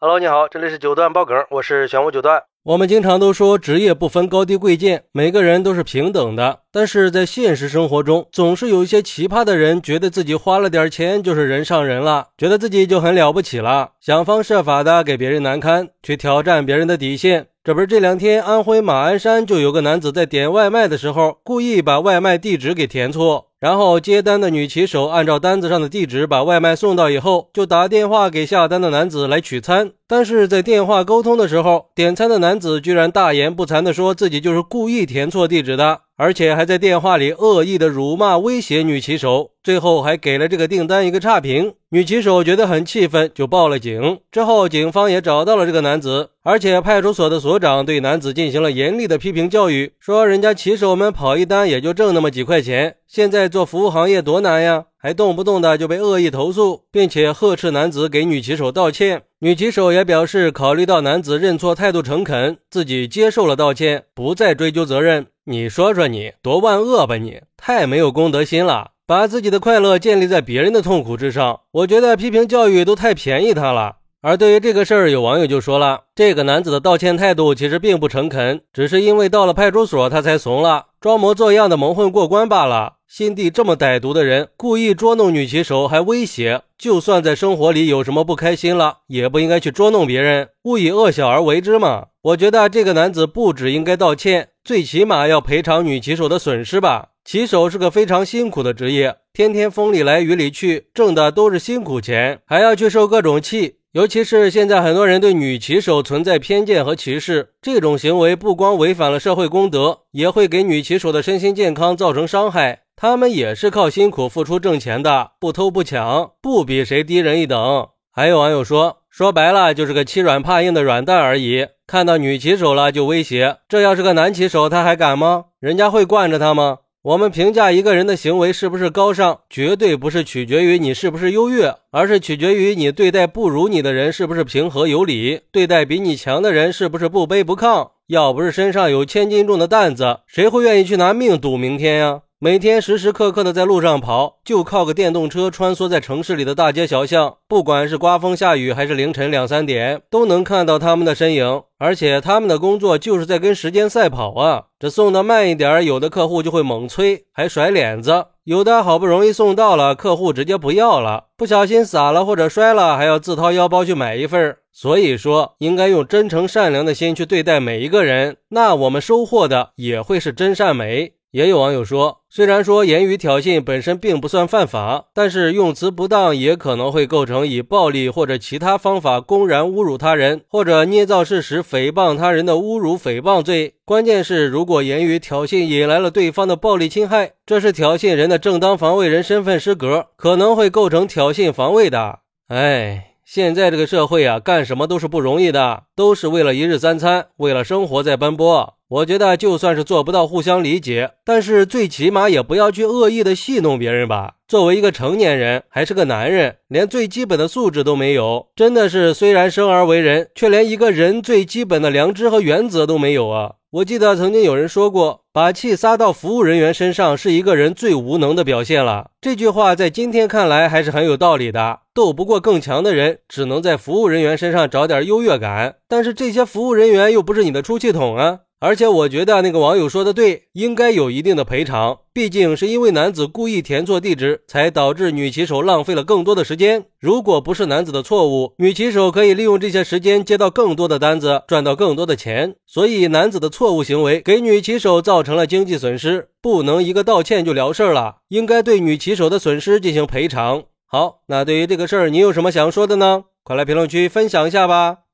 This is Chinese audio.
Hello，你好，这里是九段爆梗，我是玄武九段。我们经常都说职业不分高低贵贱，每个人都是平等的。但是在现实生活中，总是有一些奇葩的人，觉得自己花了点钱就是人上人了，觉得自己就很了不起了，想方设法的给别人难堪，去挑战别人的底线。这不是这两天安徽马鞍山就有个男子在点外卖的时候，故意把外卖地址给填错。然后接单的女骑手按照单子上的地址把外卖送到以后，就打电话给下单的男子来取餐。但是在电话沟通的时候，点餐的男子居然大言不惭的说自己就是故意填错地址的。而且还在电话里恶意的辱骂威胁女骑手，最后还给了这个订单一个差评。女骑手觉得很气愤，就报了警。之后警方也找到了这个男子，而且派出所的所长对男子进行了严厉的批评教育，说人家骑手们跑一单也就挣那么几块钱，现在做服务行业多难呀，还动不动的就被恶意投诉，并且呵斥男子给女骑手道歉。女骑手也表示，考虑到男子认错态度诚恳，自己接受了道歉，不再追究责任。你说说你多万恶吧你，太没有公德心了，把自己的快乐建立在别人的痛苦之上。我觉得批评教育都太便宜他了。而对于这个事儿，有网友就说了，这个男子的道歉态度其实并不诚恳，只是因为到了派出所他才怂了，装模作样的蒙混过关罢了。心地这么歹毒的人，故意捉弄女骑手还威胁，就算在生活里有什么不开心了，也不应该去捉弄别人，勿以恶小而为之嘛。我觉得这个男子不止应该道歉。最起码要赔偿女骑手的损失吧。骑手是个非常辛苦的职业，天天风里来雨里去，挣的都是辛苦钱，还要去受各种气。尤其是现在很多人对女骑手存在偏见和歧视，这种行为不光违反了社会公德，也会给女骑手的身心健康造成伤害。他们也是靠辛苦付出挣钱的，不偷不抢，不比谁低人一等。还有网友说，说白了就是个欺软怕硬的软蛋而已。看到女骑手了就威胁，这要是个男骑手，他还敢吗？人家会惯着他吗？我们评价一个人的行为是不是高尚，绝对不是取决于你是不是优越，而是取决于你对待不如你的人是不是平和有礼，对待比你强的人是不是不卑不亢。要不是身上有千斤重的担子，谁会愿意去拿命赌明天呀？每天时时刻刻的在路上跑，就靠个电动车穿梭在城市里的大街小巷，不管是刮风下雨还是凌晨两三点，都能看到他们的身影。而且他们的工作就是在跟时间赛跑啊！这送的慢一点，有的客户就会猛催，还甩脸子；有的好不容易送到了，客户直接不要了，不小心洒了或者摔了，还要自掏腰包去买一份。所以说，应该用真诚善良的心去对待每一个人，那我们收获的也会是真善美。也有网友说，虽然说言语挑衅本身并不算犯法，但是用词不当也可能会构成以暴力或者其他方法公然侮辱他人，或者捏造事实诽谤他人的侮辱诽谤罪。关键是，如果言语挑衅引来了对方的暴力侵害，这是挑衅人的正当防卫人身份失格，可能会构成挑衅防卫的。哎，现在这个社会啊，干什么都是不容易的，都是为了一日三餐，为了生活在奔波。我觉得就算是做不到互相理解，但是最起码也不要去恶意的戏弄别人吧。作为一个成年人，还是个男人，连最基本的素质都没有，真的是虽然生而为人，却连一个人最基本的良知和原则都没有啊！我记得曾经有人说过，把气撒到服务人员身上是一个人最无能的表现了。这句话在今天看来还是很有道理的。斗不过更强的人，只能在服务人员身上找点优越感，但是这些服务人员又不是你的出气筒啊！而且我觉得那个网友说的对，应该有一定的赔偿。毕竟是因为男子故意填错地址，才导致女骑手浪费了更多的时间。如果不是男子的错误，女骑手可以利用这些时间接到更多的单子，赚到更多的钱。所以男子的错误行为给女骑手造成了经济损失，不能一个道歉就了事儿了，应该对女骑手的损失进行赔偿。好，那对于这个事儿，你有什么想说的呢？快来评论区分享一下吧。